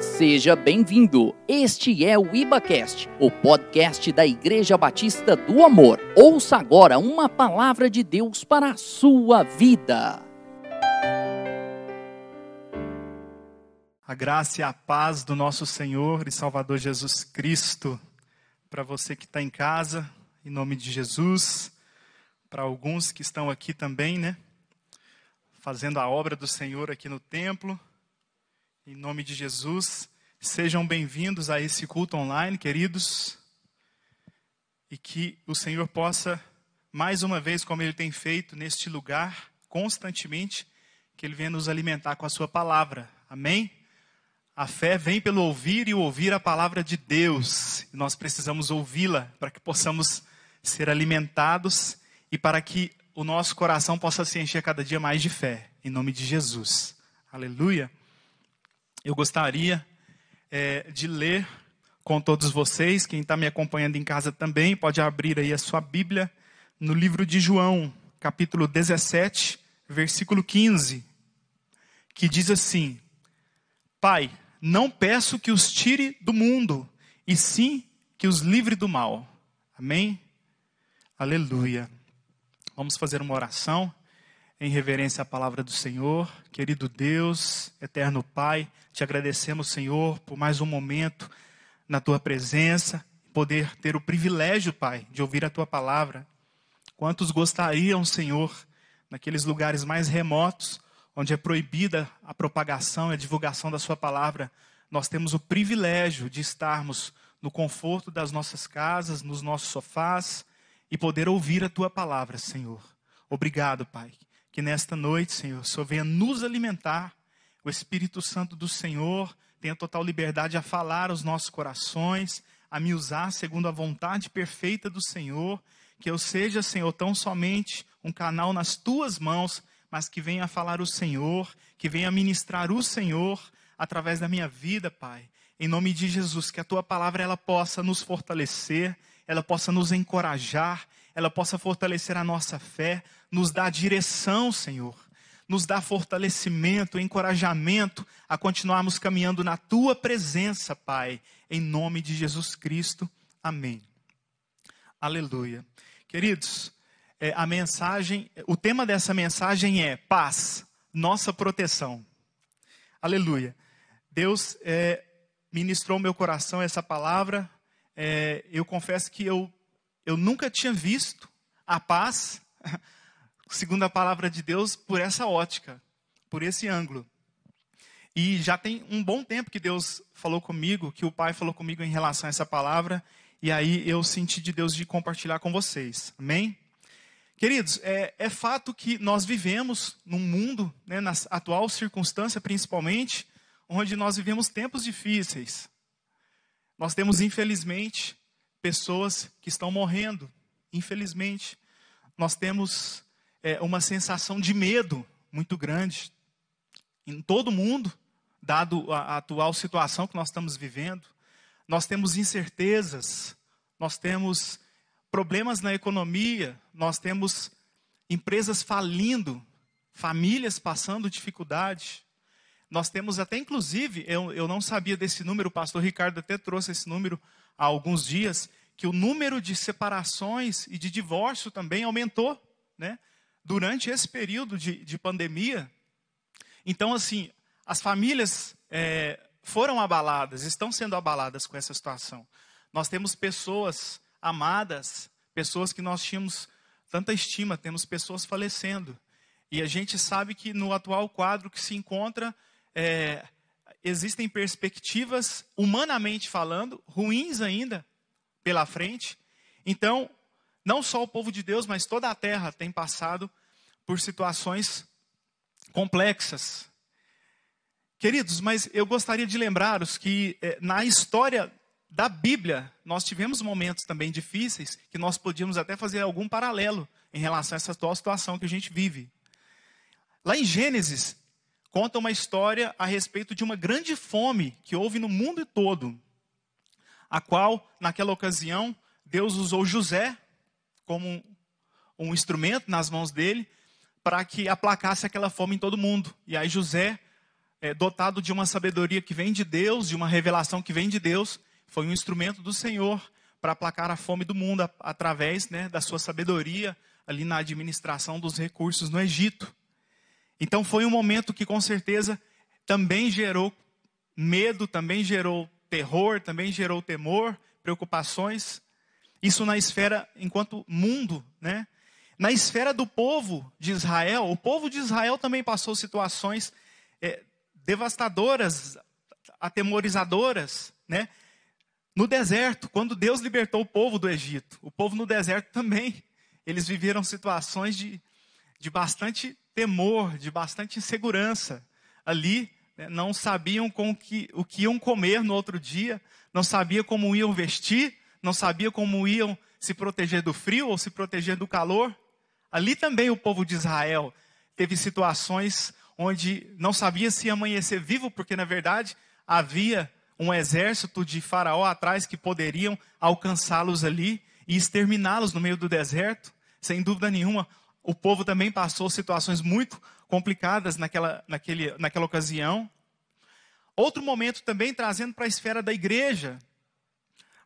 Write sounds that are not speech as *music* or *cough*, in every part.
Seja bem-vindo. Este é o IbaCast, o podcast da Igreja Batista do Amor. Ouça agora uma palavra de Deus para a sua vida. A graça e a paz do nosso Senhor e Salvador Jesus Cristo. Para você que está em casa, em nome de Jesus. Para alguns que estão aqui também, né? Fazendo a obra do Senhor aqui no templo. Em nome de Jesus, sejam bem-vindos a esse culto online, queridos. E que o Senhor possa, mais uma vez, como Ele tem feito neste lugar, constantemente, que Ele venha nos alimentar com a Sua palavra. Amém? A fé vem pelo ouvir e ouvir a palavra de Deus. Nós precisamos ouvi-la para que possamos ser alimentados e para que o nosso coração possa se encher cada dia mais de fé. Em nome de Jesus. Aleluia eu gostaria é, de ler com todos vocês, quem está me acompanhando em casa também, pode abrir aí a sua Bíblia no livro de João, capítulo 17, versículo 15, que diz assim: Pai, não peço que os tire do mundo, e sim que os livre do mal. Amém? Aleluia. Vamos fazer uma oração em reverência à palavra do Senhor. Querido Deus, eterno Pai, te agradecemos, Senhor, por mais um momento na tua presença, poder ter o privilégio, Pai, de ouvir a tua palavra. Quantos gostariam, Senhor, naqueles lugares mais remotos, onde é proibida a propagação e a divulgação da sua palavra, nós temos o privilégio de estarmos no conforto das nossas casas, nos nossos sofás e poder ouvir a tua palavra, Senhor. Obrigado, Pai que nesta noite, Senhor, Senhor venha nos alimentar. O Espírito Santo do Senhor tenha total liberdade a falar aos nossos corações, a me usar segundo a vontade perfeita do Senhor. Que eu seja, Senhor, tão somente um canal nas tuas mãos, mas que venha falar o Senhor, que venha ministrar o Senhor através da minha vida, Pai. Em nome de Jesus, que a tua palavra ela possa nos fortalecer, ela possa nos encorajar, ela possa fortalecer a nossa fé, nos dar direção, Senhor, nos dar fortalecimento, encorajamento a continuarmos caminhando na tua presença, Pai, em nome de Jesus Cristo. Amém. Aleluia. Queridos, é, a mensagem, o tema dessa mensagem é paz, nossa proteção. Aleluia. Deus é, ministrou meu coração essa palavra. É, eu confesso que eu eu nunca tinha visto a paz, *laughs* segundo a palavra de Deus, por essa ótica, por esse ângulo. E já tem um bom tempo que Deus falou comigo, que o Pai falou comigo em relação a essa palavra, e aí eu senti de Deus de compartilhar com vocês. Amém? Queridos, é, é fato que nós vivemos num mundo, né, na atual circunstância principalmente, onde nós vivemos tempos difíceis. Nós temos, infelizmente, pessoas que estão morrendo, infelizmente. Nós temos é, uma sensação de medo muito grande em todo mundo, dado a, a atual situação que nós estamos vivendo. Nós temos incertezas, nós temos problemas na economia, nós temos empresas falindo, famílias passando dificuldade. Nós temos até, inclusive, eu, eu não sabia desse número, o pastor Ricardo até trouxe esse número há alguns dias, que o número de separações e de divórcio também aumentou, né? Durante esse período de, de pandemia. Então, assim, as famílias é, foram abaladas, estão sendo abaladas com essa situação. Nós temos pessoas amadas, pessoas que nós tínhamos tanta estima, temos pessoas falecendo. E a gente sabe que no atual quadro que se encontra, é, existem perspectivas, humanamente falando, ruins ainda pela frente. Então, não só o povo de Deus, mas toda a terra tem passado por situações complexas. Queridos, mas eu gostaria de lembrar-os que eh, na história da Bíblia, nós tivemos momentos também difíceis que nós podíamos até fazer algum paralelo em relação a essa atual situação que a gente vive. Lá em Gênesis, conta uma história a respeito de uma grande fome que houve no mundo todo, a qual, naquela ocasião, Deus usou José como um, um instrumento nas mãos dele para que aplacasse aquela fome em todo mundo. E aí José é, dotado de uma sabedoria que vem de Deus, de uma revelação que vem de Deus, foi um instrumento do Senhor para aplacar a fome do mundo através né, da sua sabedoria ali na administração dos recursos no Egito. Então foi um momento que com certeza também gerou medo, também gerou terror, também gerou temor, preocupações. Isso na esfera enquanto mundo, né? Na esfera do povo de Israel, o povo de Israel também passou situações é, devastadoras, atemorizadoras, né? No deserto, quando Deus libertou o povo do Egito, o povo no deserto também, eles viveram situações de, de bastante temor, de bastante insegurança. Ali, né, não sabiam com que, o que iam comer no outro dia, não sabiam como iam vestir, não sabiam como iam se proteger do frio ou se proteger do calor. Ali também o povo de Israel teve situações onde não sabia se amanhecer vivo, porque na verdade havia um exército de Faraó atrás que poderiam alcançá-los ali e exterminá-los no meio do deserto. Sem dúvida nenhuma, o povo também passou situações muito complicadas naquela, naquele, naquela ocasião. Outro momento também trazendo para a esfera da igreja.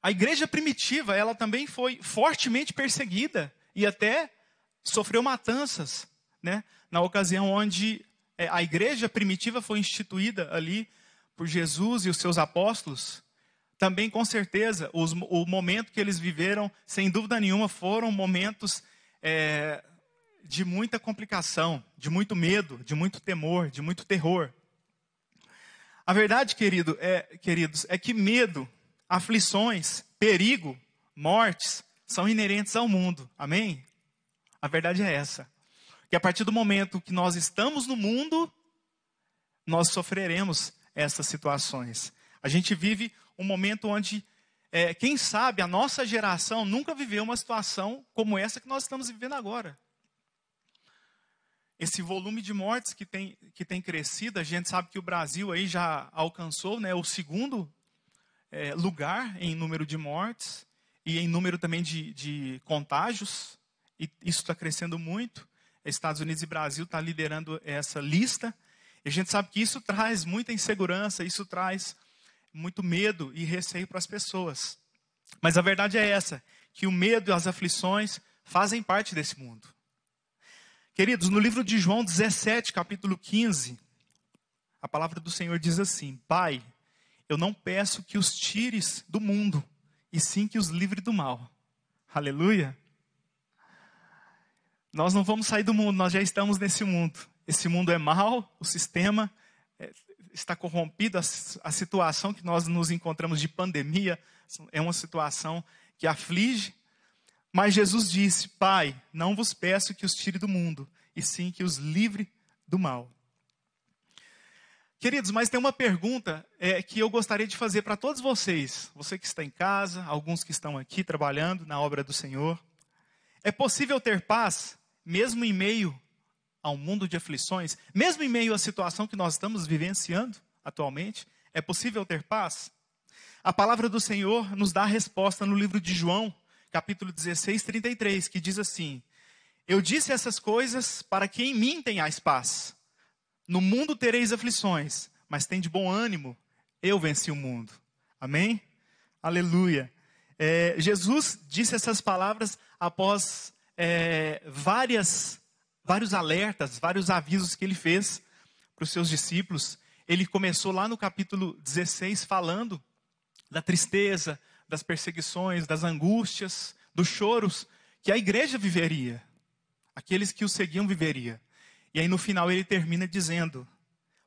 A igreja primitiva, ela também foi fortemente perseguida e até sofreu matanças, né? Na ocasião onde é, a igreja primitiva foi instituída ali por Jesus e os seus apóstolos, também com certeza os, o momento que eles viveram, sem dúvida nenhuma, foram momentos é, de muita complicação, de muito medo, de muito temor, de muito terror. A verdade, querido, é, queridos, é que medo, aflições, perigo, mortes são inerentes ao mundo. Amém? A verdade é essa que a partir do momento que nós estamos no mundo, nós sofreremos essas situações. A gente vive um momento onde, é, quem sabe, a nossa geração nunca viveu uma situação como essa que nós estamos vivendo agora. Esse volume de mortes que tem, que tem crescido, a gente sabe que o Brasil aí já alcançou né, o segundo é, lugar em número de mortes e em número também de, de contágios, e isso está crescendo muito. Estados Unidos e Brasil está liderando essa lista. E a gente sabe que isso traz muita insegurança, isso traz muito medo e receio para as pessoas. Mas a verdade é essa, que o medo e as aflições fazem parte desse mundo. Queridos, no livro de João 17, capítulo 15, a palavra do Senhor diz assim: Pai, eu não peço que os tires do mundo, e sim que os livre do mal. Aleluia. Nós não vamos sair do mundo, nós já estamos nesse mundo. Esse mundo é mau, o sistema é, está corrompido, a, a situação que nós nos encontramos de pandemia é uma situação que aflige. Mas Jesus disse: Pai, não vos peço que os tire do mundo, e sim que os livre do mal. Queridos, mas tem uma pergunta é, que eu gostaria de fazer para todos vocês, você que está em casa, alguns que estão aqui trabalhando na obra do Senhor. É possível ter paz mesmo em meio a um mundo de aflições, mesmo em meio à situação que nós estamos vivenciando atualmente, é possível ter paz? A palavra do Senhor nos dá a resposta no livro de João, capítulo 16, 33, que diz assim: Eu disse essas coisas para que em mim tenhais paz. No mundo tereis aflições, mas tem de bom ânimo, eu venci o mundo. Amém? Aleluia. É, Jesus disse essas palavras após é, várias, vários alertas, vários avisos que ele fez para os seus discípulos. Ele começou lá no capítulo 16 falando da tristeza, das perseguições, das angústias, dos choros que a igreja viveria, aqueles que o seguiam viveria. E aí no final ele termina dizendo: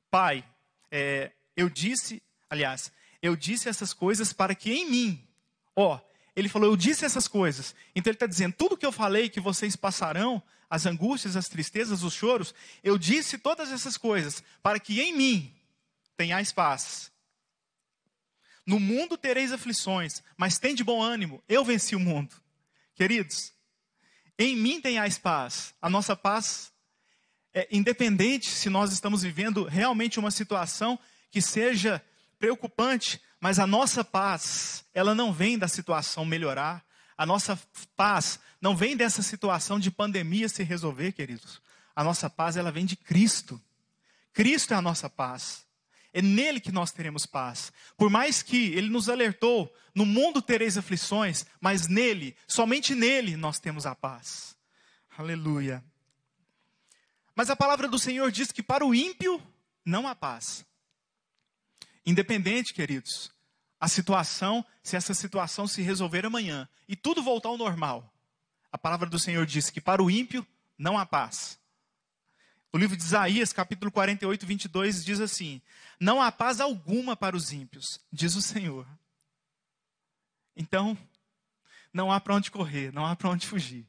Pai, é, eu disse, aliás, eu disse essas coisas para que em mim, ó, ele falou: Eu disse essas coisas. Então ele está dizendo: tudo que eu falei que vocês passarão, as angústias, as tristezas, os choros, eu disse todas essas coisas para que em mim tenhais paz. No mundo tereis aflições, mas tem de bom ânimo, eu venci o mundo. Queridos, em mim tenhais paz. A nossa paz é independente se nós estamos vivendo realmente uma situação que seja preocupante, mas a nossa paz, ela não vem da situação melhorar. A nossa paz não vem dessa situação de pandemia se resolver, queridos. A nossa paz, ela vem de Cristo. Cristo é a nossa paz. É nele que nós teremos paz. Por mais que ele nos alertou, no mundo tereis aflições, mas nele, somente nele, nós temos a paz. Aleluia. Mas a palavra do Senhor diz que para o ímpio não há paz. Independente, queridos, a situação, se essa situação se resolver amanhã e tudo voltar ao normal, a palavra do Senhor diz que para o ímpio não há paz. O livro de Isaías, capítulo 48, 22, diz assim: Não há paz alguma para os ímpios, diz o Senhor. Então, não há para onde correr, não há para onde fugir.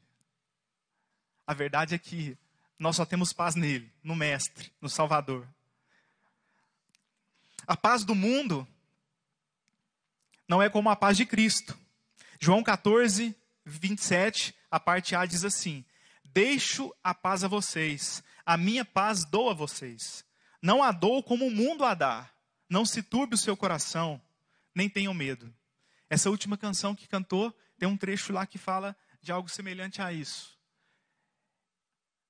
A verdade é que nós só temos paz nele, no Mestre, no Salvador. A paz do mundo não é como a paz de Cristo. João 14, 27, a parte A diz assim: Deixo a paz a vocês, a minha paz dou a vocês. Não a dou como o mundo a dá. Não se turbe o seu coração, nem tenham medo. Essa última canção que cantou, tem um trecho lá que fala de algo semelhante a isso.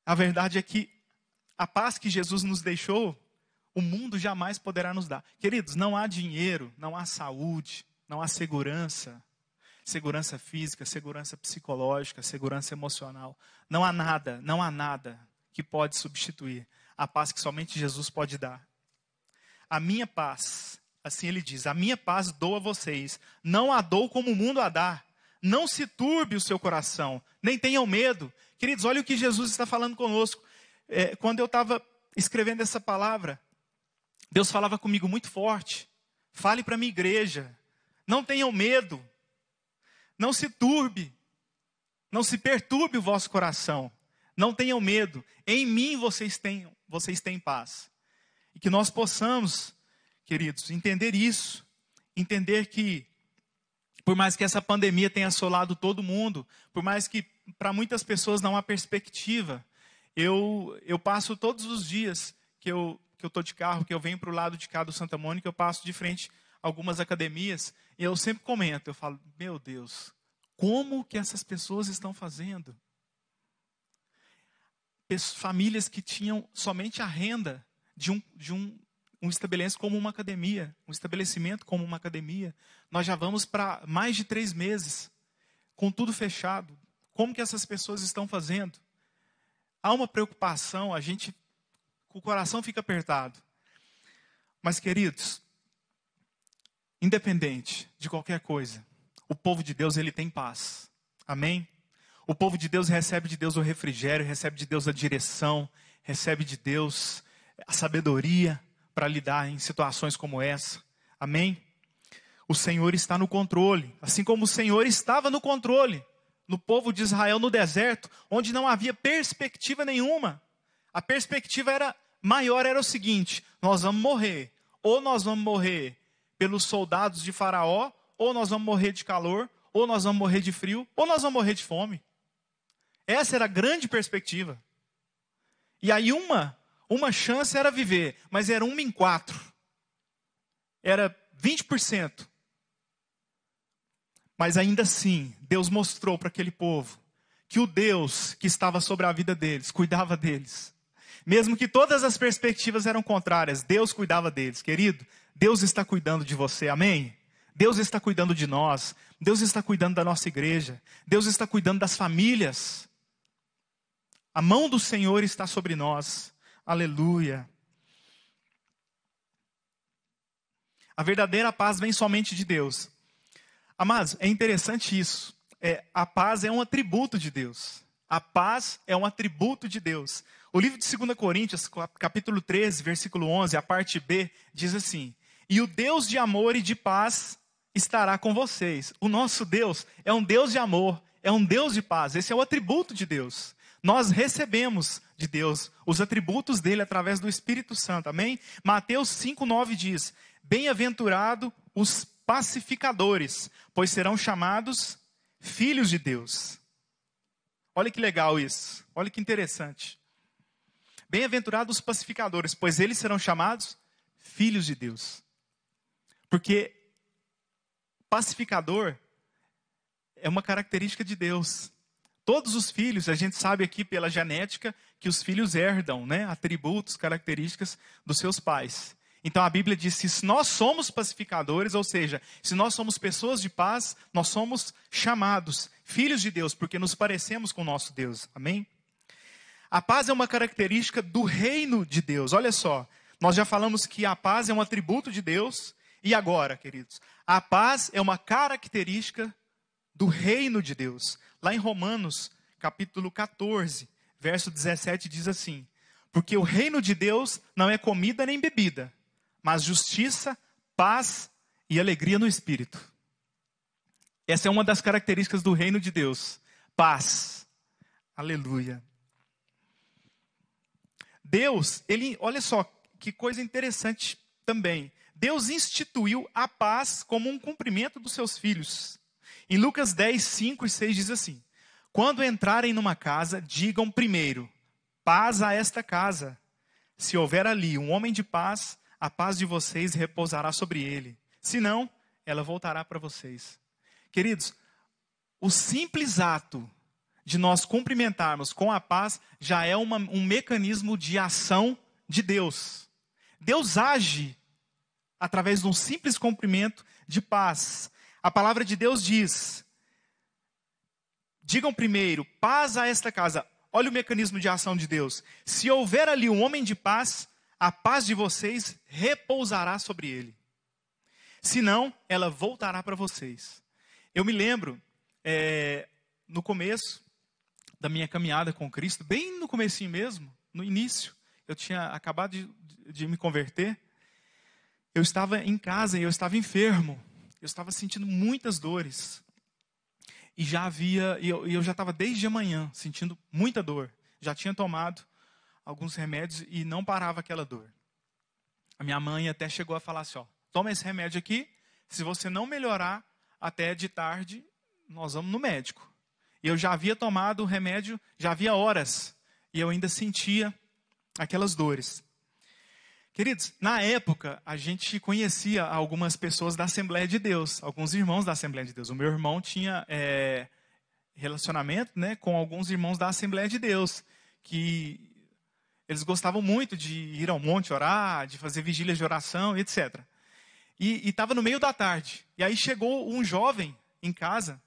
A verdade é que a paz que Jesus nos deixou o mundo jamais poderá nos dar. Queridos, não há dinheiro, não há saúde, não há segurança, segurança física, segurança psicológica, segurança emocional. Não há nada, não há nada que pode substituir a paz que somente Jesus pode dar. A minha paz, assim ele diz, a minha paz dou a vocês, não a dou como o mundo a dá. Não se turbe o seu coração, nem tenham medo. Queridos, olha o que Jesus está falando conosco. É, quando eu estava escrevendo essa palavra, Deus falava comigo muito forte. Fale para a minha igreja. Não tenham medo. Não se turbe. Não se perturbe o vosso coração. Não tenham medo. Em mim vocês têm, vocês têm paz. E que nós possamos, queridos, entender isso. Entender que, por mais que essa pandemia tenha assolado todo mundo, por mais que para muitas pessoas não há perspectiva, eu, eu passo todos os dias que eu que eu estou de carro, que eu venho para o lado de cá do Santa Mônica, eu passo de frente algumas academias, e eu sempre comento, eu falo, meu Deus, como que essas pessoas estão fazendo? Famílias que tinham somente a renda de um, de um, um estabelecimento como uma academia, um estabelecimento como uma academia. Nós já vamos para mais de três meses, com tudo fechado. Como que essas pessoas estão fazendo? Há uma preocupação, a gente o coração fica apertado. Mas, queridos, independente de qualquer coisa, o povo de Deus ele tem paz. Amém? O povo de Deus recebe de Deus o refrigério, recebe de Deus a direção, recebe de Deus a sabedoria para lidar em situações como essa. Amém? O Senhor está no controle, assim como o Senhor estava no controle no povo de Israel no deserto, onde não havia perspectiva nenhuma. A perspectiva era maior era o seguinte: nós vamos morrer. Ou nós vamos morrer pelos soldados de Faraó, ou nós vamos morrer de calor, ou nós vamos morrer de frio, ou nós vamos morrer de fome. Essa era a grande perspectiva. E aí uma, uma chance era viver, mas era uma em quatro. Era 20%. Mas ainda assim, Deus mostrou para aquele povo que o Deus que estava sobre a vida deles, cuidava deles. Mesmo que todas as perspectivas eram contrárias, Deus cuidava deles. Querido, Deus está cuidando de você, amém? Deus está cuidando de nós. Deus está cuidando da nossa igreja. Deus está cuidando das famílias. A mão do Senhor está sobre nós. Aleluia. A verdadeira paz vem somente de Deus. Amados, é interessante isso. É, a paz é um atributo de Deus. A paz é um atributo de Deus. O livro de 2 Coríntios, capítulo 13, versículo 11, a parte B, diz assim: E o Deus de amor e de paz estará com vocês. O nosso Deus é um Deus de amor, é um Deus de paz. Esse é o atributo de Deus. Nós recebemos de Deus os atributos dele através do Espírito Santo. Amém? Mateus 5:9 diz: Bem-aventurado os pacificadores, pois serão chamados filhos de Deus. Olha que legal isso. Olha que interessante. Bem-aventurados os pacificadores, pois eles serão chamados filhos de Deus. Porque pacificador é uma característica de Deus. Todos os filhos, a gente sabe aqui pela genética que os filhos herdam, né, atributos, características dos seus pais. Então a Bíblia diz: se nós somos pacificadores, ou seja, se nós somos pessoas de paz, nós somos chamados filhos de Deus, porque nos parecemos com o nosso Deus. Amém? A paz é uma característica do reino de Deus. Olha só, nós já falamos que a paz é um atributo de Deus. E agora, queridos? A paz é uma característica do reino de Deus. Lá em Romanos, capítulo 14, verso 17, diz assim: Porque o reino de Deus não é comida nem bebida, mas justiça, paz e alegria no espírito. Essa é uma das características do reino de Deus: paz. Aleluia. Deus, ele, olha só que coisa interessante também. Deus instituiu a paz como um cumprimento dos seus filhos. Em Lucas 10, 5 e 6 diz assim: Quando entrarem numa casa, digam primeiro: paz a esta casa. Se houver ali um homem de paz, a paz de vocês repousará sobre ele. Se não, ela voltará para vocês. Queridos, o simples ato de nós cumprimentarmos com a paz já é uma, um mecanismo de ação de Deus. Deus age através de um simples cumprimento de paz. A palavra de Deus diz: digam primeiro, paz a esta casa. Olha o mecanismo de ação de Deus. Se houver ali um homem de paz, a paz de vocês repousará sobre ele. Senão, ela voltará para vocês. Eu me lembro, é, no começo da minha caminhada com Cristo, bem no comecinho mesmo, no início, eu tinha acabado de, de me converter, eu estava em casa e eu estava enfermo. Eu estava sentindo muitas dores. E já havia, e eu, eu já estava desde a manhã sentindo muita dor. Já tinha tomado alguns remédios e não parava aquela dor. A minha mãe até chegou a falar assim: ó, toma esse remédio aqui, se você não melhorar até de tarde, nós vamos no médico. E eu já havia tomado o remédio, já havia horas, e eu ainda sentia aquelas dores. Queridos, na época, a gente conhecia algumas pessoas da Assembleia de Deus, alguns irmãos da Assembleia de Deus. O meu irmão tinha é, relacionamento né, com alguns irmãos da Assembleia de Deus, que eles gostavam muito de ir ao monte orar, de fazer vigílias de oração, etc. E estava no meio da tarde. E aí chegou um jovem em casa,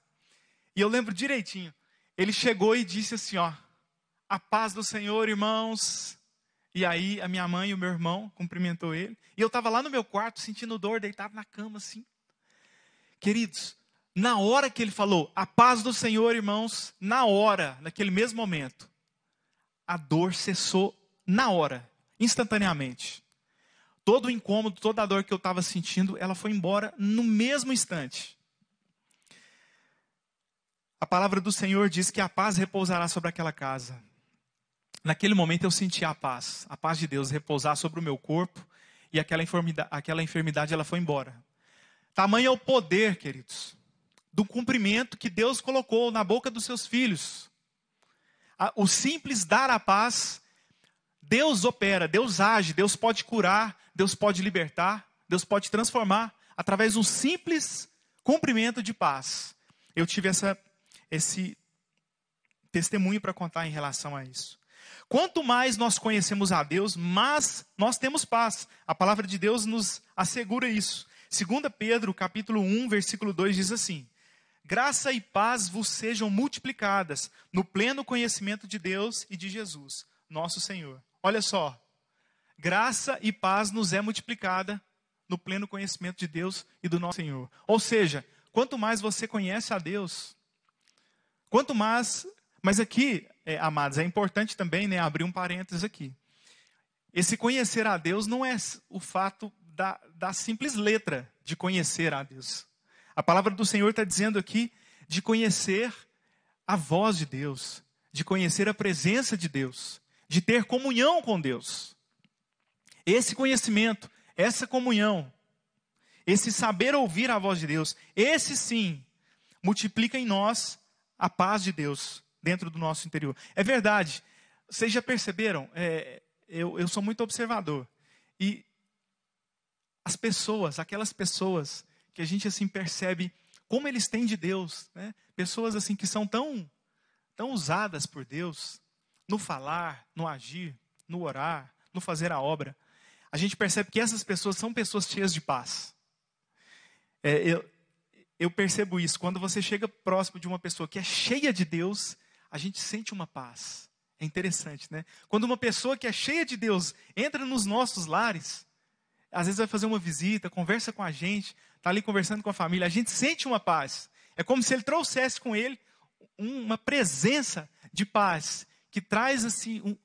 e eu lembro direitinho. Ele chegou e disse assim: Ó, a paz do Senhor, irmãos. E aí a minha mãe e o meu irmão cumprimentou ele. E eu estava lá no meu quarto sentindo dor, deitado na cama assim. Queridos, na hora que ele falou, a paz do Senhor, irmãos, na hora, naquele mesmo momento, a dor cessou na hora, instantaneamente. Todo o incômodo, toda a dor que eu estava sentindo, ela foi embora no mesmo instante. A palavra do Senhor diz que a paz repousará sobre aquela casa. Naquele momento eu senti a paz, a paz de Deus repousar sobre o meu corpo e aquela enfermidade, aquela enfermidade ela foi embora. Tamanho é o poder, queridos, do cumprimento que Deus colocou na boca dos seus filhos. O simples dar a paz Deus opera, Deus age, Deus pode curar, Deus pode libertar, Deus pode transformar através de um simples cumprimento de paz. Eu tive essa, esse testemunho para contar em relação a isso. Quanto mais nós conhecemos a Deus, mais nós temos paz. A palavra de Deus nos assegura isso. 2 Pedro, capítulo 1, versículo 2 diz assim: Graça e paz vos sejam multiplicadas no pleno conhecimento de Deus e de Jesus, nosso Senhor. Olha só, graça e paz nos é multiplicada no pleno conhecimento de Deus e do nosso Senhor. Ou seja, quanto mais você conhece a Deus, quanto mais. Mas aqui, é, amados, é importante também né, abrir um parênteses aqui. Esse conhecer a Deus não é o fato da, da simples letra de conhecer a Deus. A palavra do Senhor está dizendo aqui de conhecer a voz de Deus, de conhecer a presença de Deus, de ter comunhão com Deus. Esse conhecimento, essa comunhão, esse saber ouvir a voz de Deus, esse sim multiplica em nós a paz de Deus dentro do nosso interior. É verdade, vocês já perceberam? É, eu, eu sou muito observador. E as pessoas, aquelas pessoas que a gente assim percebe como eles têm de Deus, né? pessoas assim que são tão, tão usadas por Deus, no falar, no agir, no orar, no fazer a obra. a gente percebe que essas pessoas são pessoas cheias de paz. É, eu, eu percebo isso. Quando você chega próximo de uma pessoa que é cheia de Deus, a gente sente uma paz. É interessante, né? Quando uma pessoa que é cheia de Deus entra nos nossos lares, às vezes vai fazer uma visita, conversa com a gente, está ali conversando com a família, a gente sente uma paz. É como se ele trouxesse com ele uma presença de paz que traz assim um,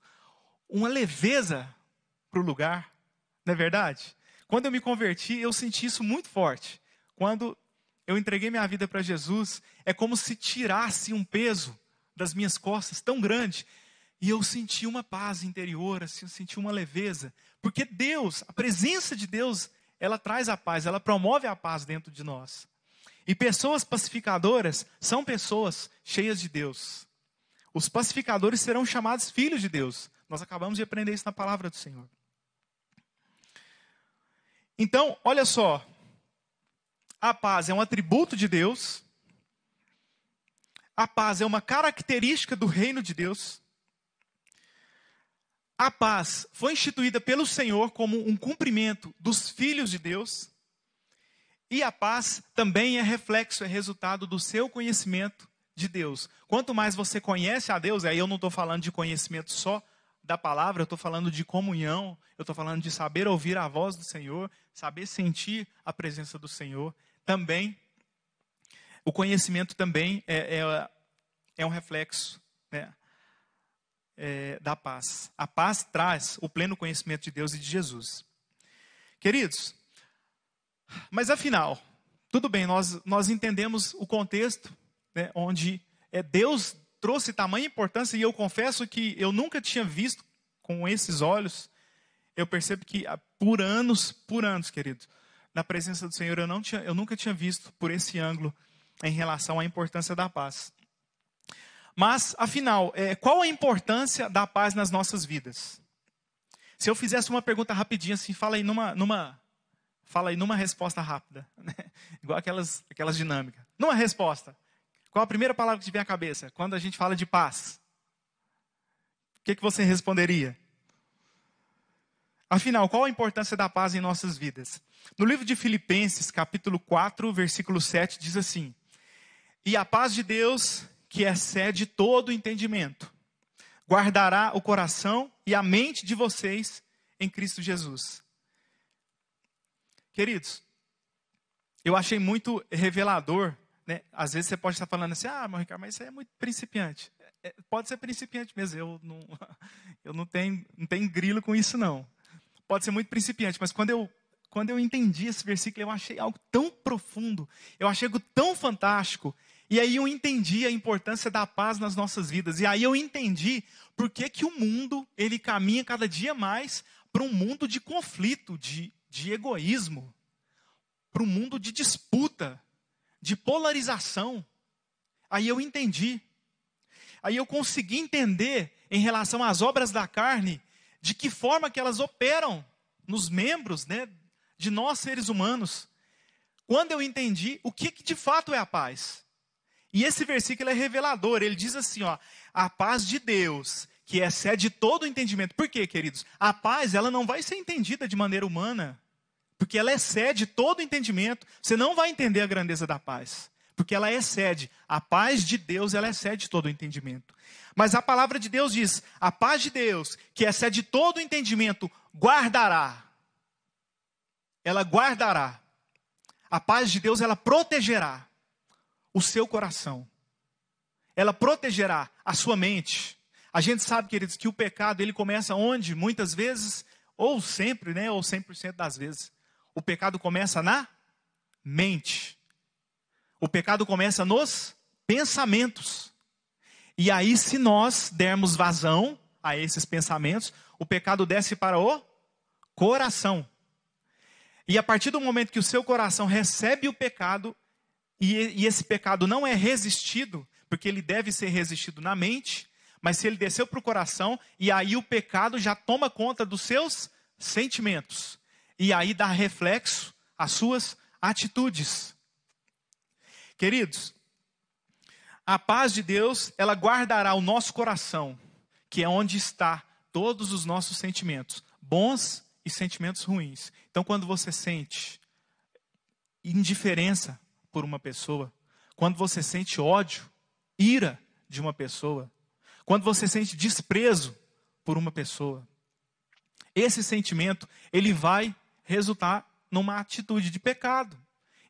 uma leveza para o lugar. Não é verdade? Quando eu me converti, eu senti isso muito forte. Quando eu entreguei minha vida para Jesus, é como se tirasse um peso das minhas costas tão grande. E eu senti uma paz interior, assim, eu senti uma leveza. Porque Deus, a presença de Deus, ela traz a paz, ela promove a paz dentro de nós. E pessoas pacificadoras são pessoas cheias de Deus. Os pacificadores serão chamados filhos de Deus. Nós acabamos de aprender isso na palavra do Senhor. Então, olha só. A paz é um atributo de Deus. A paz é uma característica do reino de Deus. A paz foi instituída pelo Senhor como um cumprimento dos filhos de Deus. E a paz também é reflexo, é resultado do seu conhecimento de Deus. Quanto mais você conhece a Deus, aí eu não estou falando de conhecimento só da palavra, eu estou falando de comunhão, eu estou falando de saber ouvir a voz do Senhor, saber sentir a presença do Senhor. Também, o conhecimento também é, é, é um reflexo né, é, da paz. A paz traz o pleno conhecimento de Deus e de Jesus. Queridos, mas afinal, tudo bem, nós, nós entendemos o contexto né, onde é Deus trouxe tamanha importância, e eu confesso que eu nunca tinha visto com esses olhos. Eu percebo que ah, por anos, por anos, queridos, na presença do Senhor, eu, não tinha, eu nunca tinha visto por esse ângulo em relação à importância da paz. Mas, afinal, é, qual a importância da paz nas nossas vidas? Se eu fizesse uma pergunta rapidinha, assim, fala aí numa, numa, fala aí numa resposta rápida, né? *laughs* igual aquelas, aquelas dinâmicas. Numa resposta, qual a primeira palavra que te vem à cabeça quando a gente fala de paz? O que, que você responderia? Afinal, qual a importância da paz em nossas vidas? No livro de Filipenses, capítulo 4, versículo 7, diz assim: E a paz de Deus, que excede todo entendimento, guardará o coração e a mente de vocês em Cristo Jesus. Queridos, eu achei muito revelador né? Às vezes você pode estar falando assim, ah, mas Ricardo, mas isso aí é muito principiante. É, pode ser principiante mesmo, eu não, *laughs* eu não tenho, não tenho grilo com isso não. Pode ser muito principiante, mas quando eu, quando eu entendi esse versículo, eu achei algo tão profundo, eu achei algo tão fantástico, e aí eu entendi a importância da paz nas nossas vidas, e aí eu entendi por que, que o mundo, ele caminha cada dia mais para um mundo de conflito, de, de egoísmo, para um mundo de disputa, de polarização. Aí eu entendi. Aí eu consegui entender em relação às obras da carne, de que forma que elas operam nos membros, né, de nós seres humanos. Quando eu entendi o que, que de fato é a paz. E esse versículo é revelador. Ele diz assim, ó: "A paz de Deus, que excede todo o entendimento". Por quê, queridos? A paz, ela não vai ser entendida de maneira humana. Porque ela excede todo entendimento. Você não vai entender a grandeza da paz. Porque ela excede. A paz de Deus, ela excede todo o entendimento. Mas a palavra de Deus diz: a paz de Deus, que excede todo o entendimento, guardará. Ela guardará. A paz de Deus, ela protegerá o seu coração. Ela protegerá a sua mente. A gente sabe, queridos, que o pecado ele começa onde? Muitas vezes, ou sempre, né, ou 100% das vezes, o pecado começa na mente. O pecado começa nos pensamentos. E aí, se nós dermos vazão a esses pensamentos, o pecado desce para o coração. E a partir do momento que o seu coração recebe o pecado, e, e esse pecado não é resistido, porque ele deve ser resistido na mente, mas se ele desceu para o coração, e aí o pecado já toma conta dos seus sentimentos e aí dá reflexo às suas atitudes. Queridos, a paz de Deus, ela guardará o nosso coração, que é onde está todos os nossos sentimentos, bons e sentimentos ruins. Então, quando você sente indiferença por uma pessoa, quando você sente ódio, ira de uma pessoa, quando você sente desprezo por uma pessoa, esse sentimento ele vai resultar numa atitude de pecado.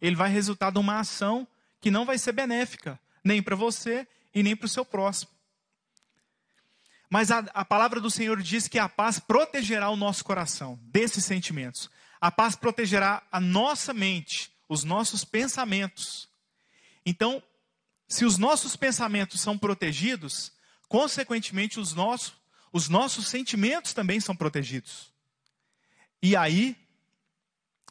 Ele vai resultar numa ação que não vai ser benéfica nem para você e nem para o seu próximo. Mas a, a, palavra do Senhor diz que a paz protegerá o nosso coração desses sentimentos. A paz protegerá a nossa mente, os nossos pensamentos. Então, se os nossos pensamentos são protegidos, consequentemente os nossos, os nossos sentimentos também são protegidos. E aí,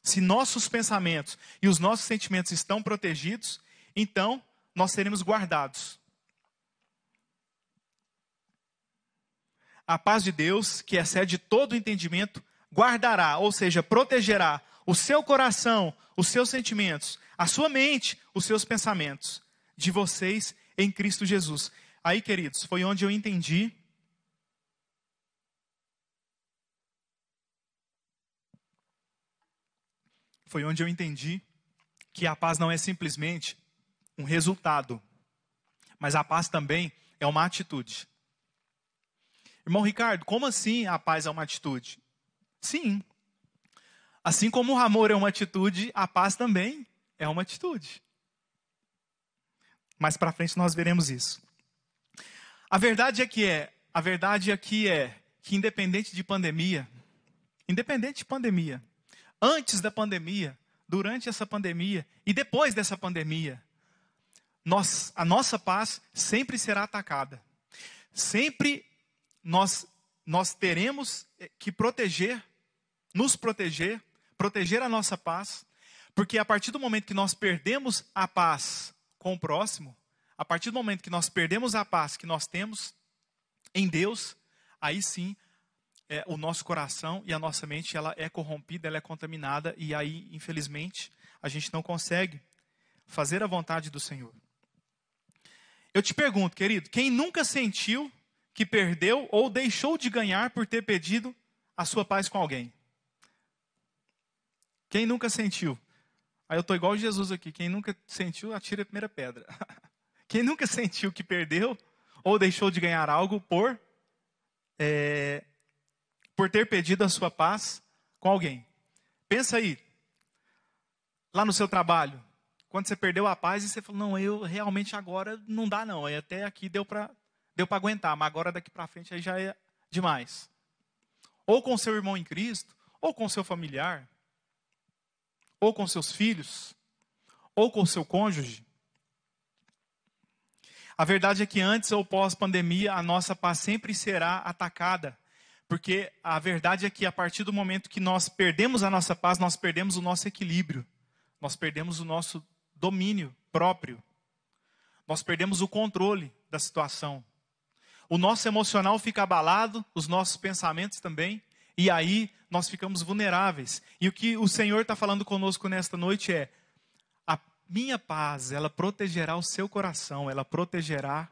se nossos pensamentos e os nossos sentimentos estão protegidos, então nós seremos guardados. A paz de Deus, que excede todo entendimento, guardará, ou seja, protegerá o seu coração, os seus sentimentos, a sua mente, os seus pensamentos de vocês em Cristo Jesus. Aí, queridos, foi onde eu entendi foi onde eu entendi que a paz não é simplesmente um resultado, mas a paz também é uma atitude. Irmão Ricardo, como assim a paz é uma atitude? Sim. Assim como o amor é uma atitude, a paz também é uma atitude. Mais para frente nós veremos isso. A verdade é que é, a verdade aqui é que independente de pandemia, independente de pandemia, antes da pandemia, durante essa pandemia e depois dessa pandemia, nós, a nossa paz sempre será atacada. Sempre nós, nós teremos que proteger, nos proteger, proteger a nossa paz, porque a partir do momento que nós perdemos a paz com o próximo, a partir do momento que nós perdemos a paz que nós temos em Deus, aí sim é, o nosso coração e a nossa mente ela é corrompida, ela é contaminada e aí, infelizmente, a gente não consegue fazer a vontade do Senhor. Eu te pergunto, querido, quem nunca sentiu que perdeu ou deixou de ganhar por ter pedido a sua paz com alguém? Quem nunca sentiu? Aí eu estou igual Jesus aqui. Quem nunca sentiu, atira a primeira pedra. *laughs* Quem nunca sentiu que perdeu ou deixou de ganhar algo por é, por ter pedido a sua paz com alguém. Pensa aí, lá no seu trabalho, quando você perdeu a paz e você falou, não, eu realmente agora não dá não, até aqui deu para deu para aguentar, mas agora daqui para frente aí já é demais. Ou com seu irmão em Cristo, ou com seu familiar, ou com seus filhos, ou com seu cônjuge. A verdade é que antes ou pós-pandemia, a nossa paz sempre será atacada porque a verdade é que a partir do momento que nós perdemos a nossa paz, nós perdemos o nosso equilíbrio, nós perdemos o nosso domínio próprio, nós perdemos o controle da situação. O nosso emocional fica abalado, os nossos pensamentos também, e aí nós ficamos vulneráveis. E o que o Senhor está falando conosco nesta noite é: a minha paz, ela protegerá o seu coração, ela protegerá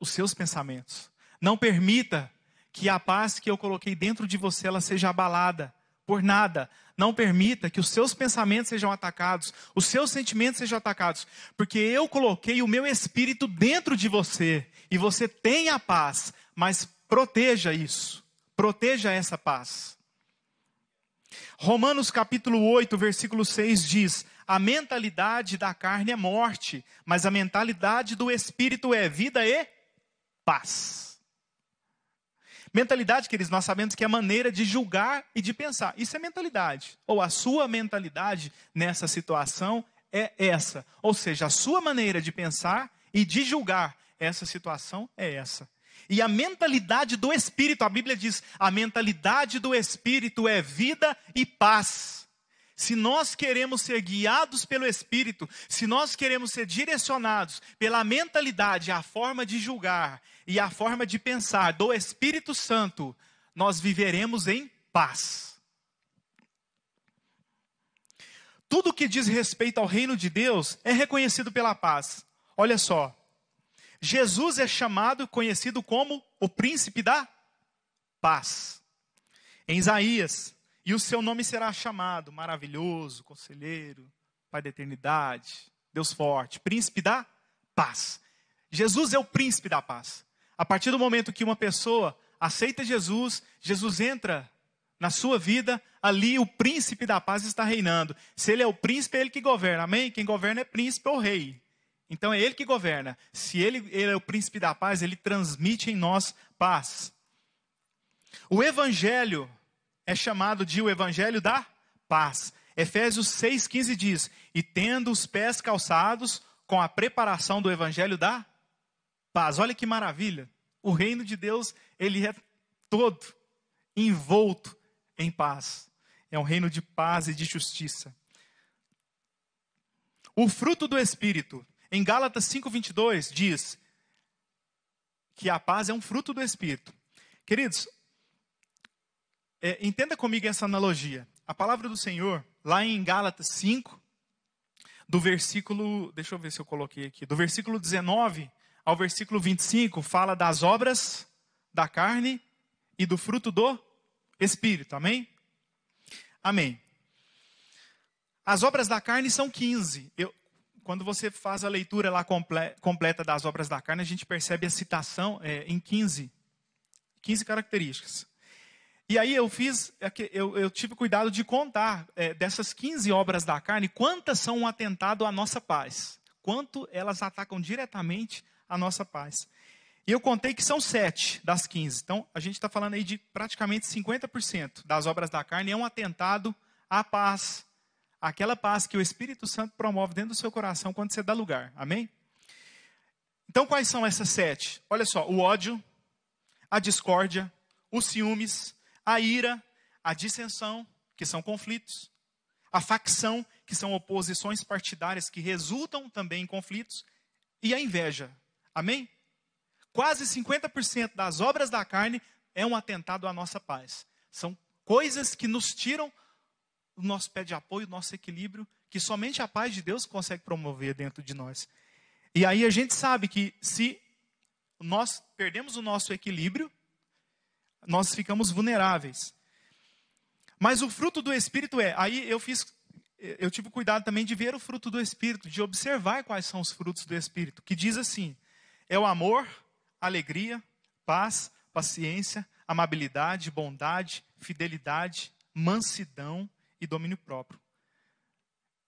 os seus pensamentos. Não permita que a paz que eu coloquei dentro de você ela seja abalada por nada. Não permita que os seus pensamentos sejam atacados, os seus sentimentos sejam atacados, porque eu coloquei o meu espírito dentro de você e você tem a paz, mas proteja isso. Proteja essa paz. Romanos capítulo 8, versículo 6 diz: A mentalidade da carne é morte, mas a mentalidade do espírito é vida e paz. Mentalidade, queridos, nós sabemos que é a maneira de julgar e de pensar. Isso é mentalidade. Ou a sua mentalidade nessa situação é essa. Ou seja, a sua maneira de pensar e de julgar essa situação é essa. E a mentalidade do Espírito, a Bíblia diz: a mentalidade do Espírito é vida e paz. Se nós queremos ser guiados pelo Espírito, se nós queremos ser direcionados pela mentalidade, a forma de julgar e a forma de pensar do Espírito Santo, nós viveremos em paz. Tudo que diz respeito ao reino de Deus é reconhecido pela paz. Olha só. Jesus é chamado, conhecido como o príncipe da paz. Em Isaías, e o seu nome será chamado maravilhoso, conselheiro, Pai da eternidade, Deus forte, príncipe da paz. Jesus é o príncipe da paz. A partir do momento que uma pessoa aceita Jesus, Jesus entra na sua vida, ali o príncipe da paz está reinando. Se ele é o príncipe, é ele que governa. Amém? Quem governa é príncipe ou rei. Então é ele que governa. Se ele, ele é o príncipe da paz, ele transmite em nós paz. O evangelho é chamado de o evangelho da paz. Efésios 6,15 diz: E tendo os pés calçados com a preparação do evangelho da paz. Olha que maravilha. O reino de Deus, ele é todo envolto em paz. É um reino de paz e de justiça. O fruto do Espírito, em Gálatas 5,22, diz que a paz é um fruto do Espírito. Queridos, é, entenda comigo essa analogia. A palavra do Senhor, lá em Gálatas 5, do versículo, deixa eu ver se eu coloquei aqui, do versículo 19 ao versículo 25, fala das obras da carne e do fruto do Espírito. Amém? Amém. As obras da carne são 15. Eu, quando você faz a leitura lá comple, completa das obras da carne, a gente percebe a citação é, em 15. 15 características. E aí eu fiz, é eu, eu tive cuidado de contar é, dessas 15 obras da carne, quantas são um atentado à nossa paz. Quanto elas atacam diretamente a nossa paz. E eu contei que são sete das 15. Então, a gente está falando aí de praticamente 50% das obras da carne é um atentado à paz. Aquela paz que o Espírito Santo promove dentro do seu coração quando você dá lugar. Amém? Então, quais são essas sete? Olha só: o ódio, a discórdia, os ciúmes, a ira, a dissensão, que são conflitos, a facção, que são oposições partidárias que resultam também em conflitos, e a inveja. Amém? Quase 50% das obras da carne é um atentado à nossa paz. São coisas que nos tiram o nosso pé de apoio, o nosso equilíbrio, que somente a paz de Deus consegue promover dentro de nós. E aí a gente sabe que se nós perdemos o nosso equilíbrio, nós ficamos vulneráveis. Mas o fruto do Espírito é, aí eu fiz, eu tive cuidado também de ver o fruto do Espírito, de observar quais são os frutos do Espírito, que diz assim: é o amor, alegria, paz, paciência, amabilidade, bondade, fidelidade, mansidão e domínio próprio.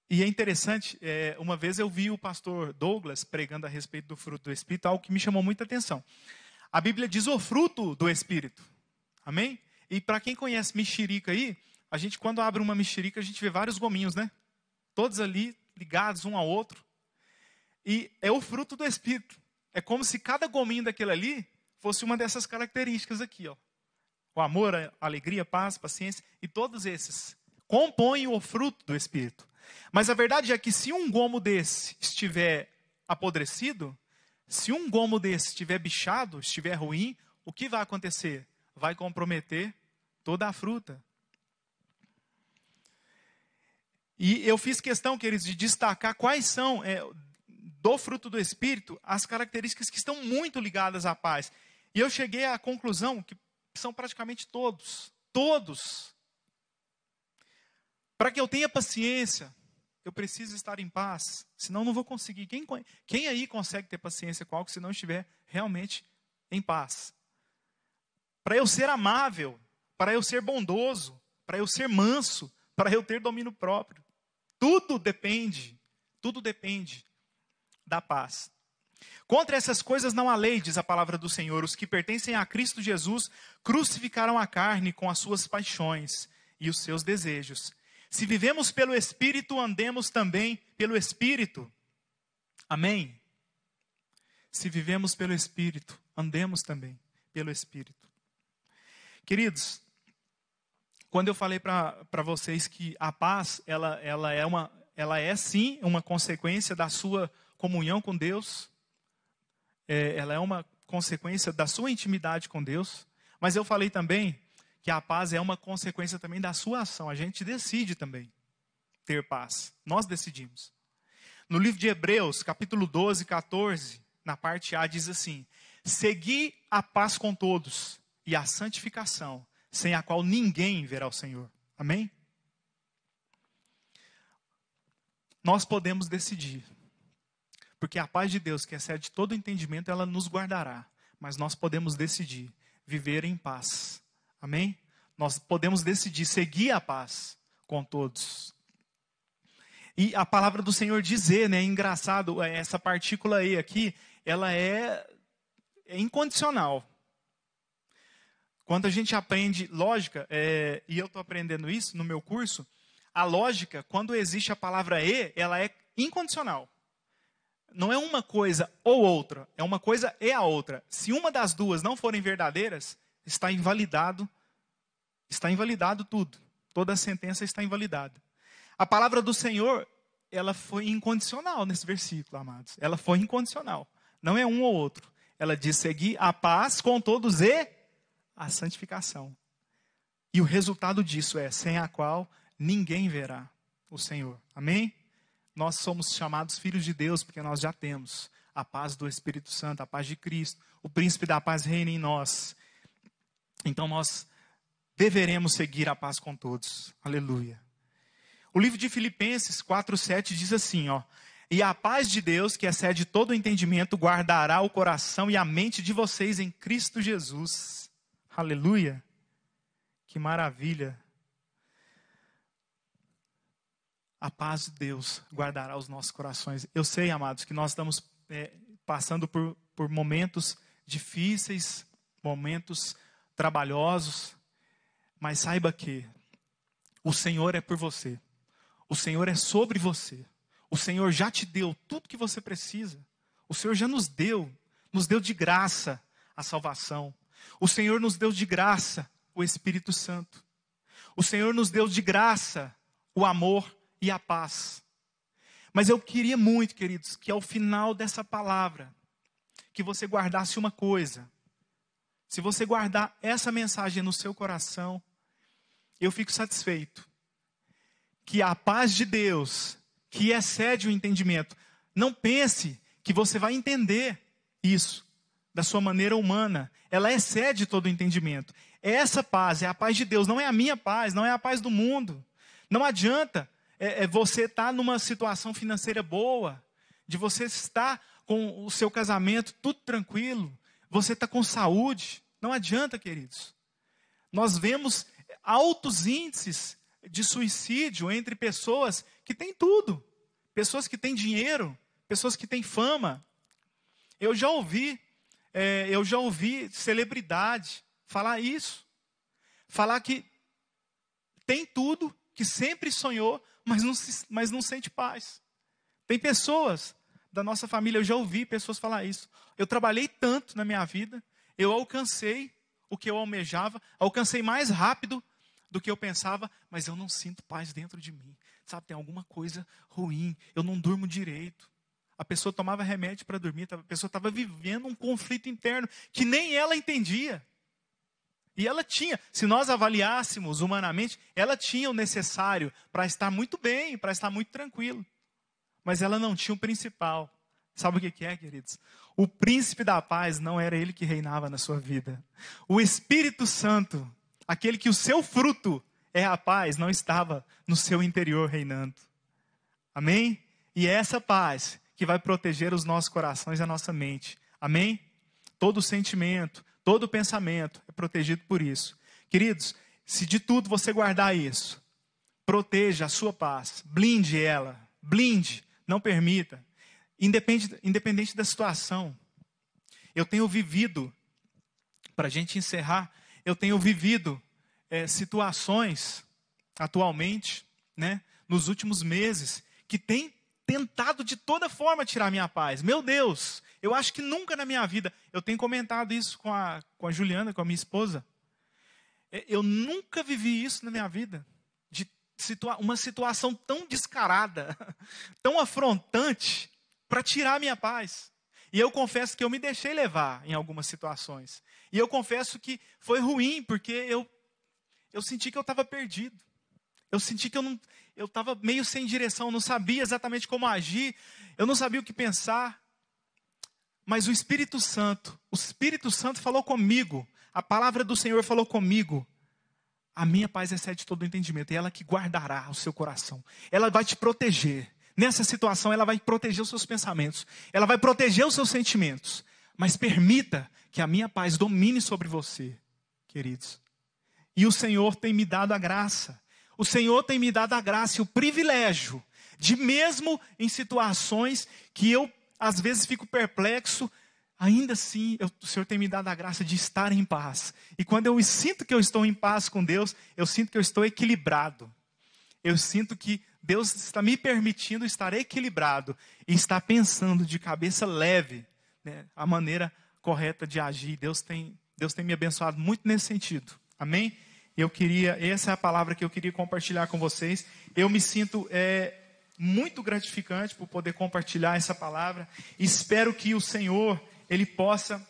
E é interessante, é, uma vez eu vi o pastor Douglas pregando a respeito do fruto do Espírito, algo que me chamou muita atenção. A Bíblia diz o fruto do Espírito. Amém? E para quem conhece mexerica aí, a gente quando abre uma mexerica, a gente vê vários gominhos, né? Todos ali ligados um ao outro. E é o fruto do Espírito. É como se cada gominho daquele ali fosse uma dessas características aqui, ó. O amor, a alegria, a paz, a paciência e todos esses compõem o fruto do espírito. Mas a verdade é que se um gomo desse estiver apodrecido, se um gomo desse estiver bichado, estiver ruim, o que vai acontecer? Vai comprometer toda a fruta. E eu fiz questão, queridos, de destacar quais são, é, do fruto do Espírito as características que estão muito ligadas à paz. E eu cheguei à conclusão que são praticamente todos. Todos. Para que eu tenha paciência, eu preciso estar em paz. Senão não vou conseguir. Quem, quem aí consegue ter paciência com algo se não estiver realmente em paz? Para eu ser amável, para eu ser bondoso, para eu ser manso, para eu ter domínio próprio. Tudo depende, tudo depende da paz. Contra essas coisas não há lei, diz a palavra do Senhor. Os que pertencem a Cristo Jesus crucificaram a carne com as suas paixões e os seus desejos. Se vivemos pelo Espírito, andemos também pelo Espírito. Amém? Se vivemos pelo Espírito, andemos também pelo Espírito. Queridos, quando eu falei para vocês que a paz, ela, ela, é uma, ela é sim uma consequência da sua comunhão com Deus, é, ela é uma consequência da sua intimidade com Deus, mas eu falei também que a paz é uma consequência também da sua ação. A gente decide também ter paz. Nós decidimos. No livro de Hebreus, capítulo 12, 14, na parte A, diz assim: Segui a paz com todos e a santificação, sem a qual ninguém verá o Senhor. Amém? Nós podemos decidir. Porque a paz de Deus, que excede todo entendimento, ela nos guardará. Mas nós podemos decidir viver em paz. Amém? Nós podemos decidir seguir a paz com todos. E a palavra do Senhor dizer, né? É engraçado, é, essa partícula E aqui, ela é, é incondicional. Quando a gente aprende lógica, é, e eu estou aprendendo isso no meu curso, a lógica, quando existe a palavra E, ela é incondicional. Não é uma coisa ou outra, é uma coisa e a outra. Se uma das duas não forem verdadeiras, está invalidado, está invalidado tudo. Toda a sentença está invalidada. A palavra do Senhor, ela foi incondicional nesse versículo, amados. Ela foi incondicional. Não é um ou outro. Ela diz seguir a paz com todos e a santificação. E o resultado disso é sem a qual ninguém verá o Senhor. Amém? Nós somos chamados filhos de Deus porque nós já temos a paz do Espírito Santo, a paz de Cristo. O príncipe da paz reina em nós. Então nós deveremos seguir a paz com todos. Aleluia. O livro de Filipenses 4:7 diz assim, ó: "E a paz de Deus, que excede todo entendimento, guardará o coração e a mente de vocês em Cristo Jesus." Aleluia. Que maravilha. A paz de Deus guardará os nossos corações. Eu sei, amados, que nós estamos é, passando por, por momentos difíceis, momentos trabalhosos, mas saiba que o Senhor é por você, o Senhor é sobre você, o Senhor já te deu tudo que você precisa, o Senhor já nos deu, nos deu de graça a salvação, o Senhor nos deu de graça o Espírito Santo, o Senhor nos deu de graça o amor e a paz. Mas eu queria muito, queridos, que ao final dessa palavra, que você guardasse uma coisa. Se você guardar essa mensagem no seu coração, eu fico satisfeito. Que a paz de Deus, que excede o entendimento, não pense que você vai entender isso da sua maneira humana. Ela excede todo o entendimento. Essa paz é a paz de Deus, não é a minha paz, não é a paz do mundo. Não adianta é, é você estar tá numa situação financeira boa, de você estar com o seu casamento tudo tranquilo, você está com saúde. Não adianta, queridos. Nós vemos altos índices de suicídio entre pessoas que têm tudo, pessoas que têm dinheiro, pessoas que têm fama. Eu já ouvi, é, eu já ouvi celebridade falar isso, falar que tem tudo, que sempre sonhou, mas não, se, mas não sente paz. Tem pessoas da nossa família, eu já ouvi pessoas falar isso. Eu trabalhei tanto na minha vida, eu alcancei o que eu almejava, alcancei mais rápido do que eu pensava, mas eu não sinto paz dentro de mim. Sabe, tem alguma coisa ruim, eu não durmo direito. A pessoa tomava remédio para dormir, a pessoa estava vivendo um conflito interno que nem ela entendia. E ela tinha, se nós avaliássemos humanamente, ela tinha o necessário para estar muito bem, para estar muito tranquilo. Mas ela não tinha o principal. Sabe o que é, queridos? O príncipe da paz não era ele que reinava na sua vida. O Espírito Santo, aquele que o seu fruto é a paz, não estava no seu interior reinando. Amém? E é essa paz que vai proteger os nossos corações e a nossa mente. Amém? Todo sentimento, Todo pensamento é protegido por isso. Queridos, se de tudo você guardar isso, proteja a sua paz, blinde ela, blinde, não permita, independente, independente da situação. Eu tenho vivido, para a gente encerrar, eu tenho vivido é, situações atualmente, né, nos últimos meses, que tem tentado de toda forma tirar minha paz. Meu Deus, eu acho que nunca na minha vida, eu tenho comentado isso com a, com a Juliana, com a minha esposa. É, eu nunca vivi isso na minha vida. De situa uma situação tão descarada, *laughs* tão afrontante, para tirar a minha paz. E eu confesso que eu me deixei levar em algumas situações. E eu confesso que foi ruim, porque eu, eu senti que eu estava perdido. Eu senti que eu não, eu estava meio sem direção, não sabia exatamente como agir, eu não sabia o que pensar. Mas o Espírito Santo, o Espírito Santo falou comigo, a palavra do Senhor falou comigo, A minha paz excede todo o entendimento. E ela que guardará o seu coração. Ela vai te proteger. Nessa situação, ela vai proteger os seus pensamentos. Ela vai proteger os seus sentimentos. Mas permita que a minha paz domine sobre você, queridos. E o Senhor tem me dado a graça. O Senhor tem me dado a graça e o privilégio de, mesmo em situações que eu às vezes fico perplexo, ainda assim eu, o Senhor tem me dado a graça de estar em paz. E quando eu sinto que eu estou em paz com Deus, eu sinto que eu estou equilibrado. Eu sinto que Deus está me permitindo estar equilibrado e estar pensando de cabeça leve né, a maneira correta de agir. Deus tem, Deus tem me abençoado muito nesse sentido. Amém? Eu queria, essa é a palavra que eu queria compartilhar com vocês. Eu me sinto é, muito gratificante por poder compartilhar essa palavra. Espero que o Senhor ele possa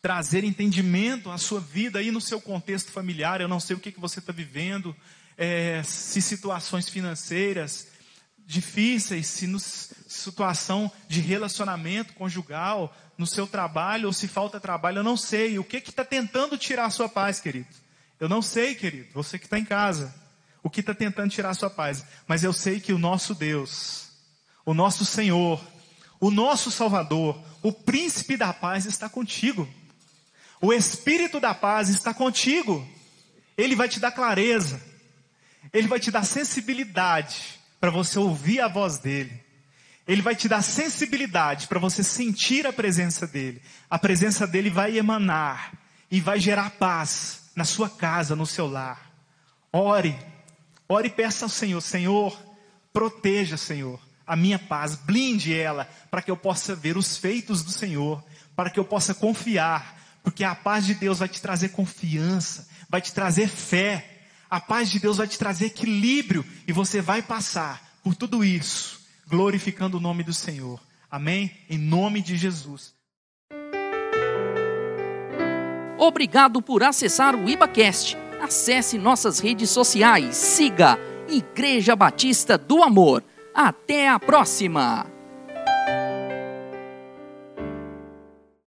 trazer entendimento à sua vida aí no seu contexto familiar. Eu não sei o que, que você está vivendo, é, se situações financeiras difíceis, se no situação de relacionamento conjugal, no seu trabalho ou se falta trabalho, eu não sei. O que está tentando tirar a sua paz, querido? Eu não sei, querido. Você que está em casa o que está tentando tirar a sua paz. Mas eu sei que o nosso Deus, o nosso Senhor, o nosso Salvador, o príncipe da paz está contigo. O Espírito da paz está contigo. Ele vai te dar clareza. Ele vai te dar sensibilidade para você ouvir a voz dele. Ele vai te dar sensibilidade para você sentir a presença dele. A presença dele vai emanar e vai gerar paz na sua casa, no seu lar. Ore, Ore e peça ao Senhor: Senhor, proteja, Senhor, a minha paz, blinde ela, para que eu possa ver os feitos do Senhor, para que eu possa confiar, porque a paz de Deus vai te trazer confiança, vai te trazer fé, a paz de Deus vai te trazer equilíbrio, e você vai passar por tudo isso, glorificando o nome do Senhor. Amém? Em nome de Jesus. Obrigado por acessar o IbaCast Acesse nossas redes sociais, siga Igreja Batista do Amor. Até a próxima!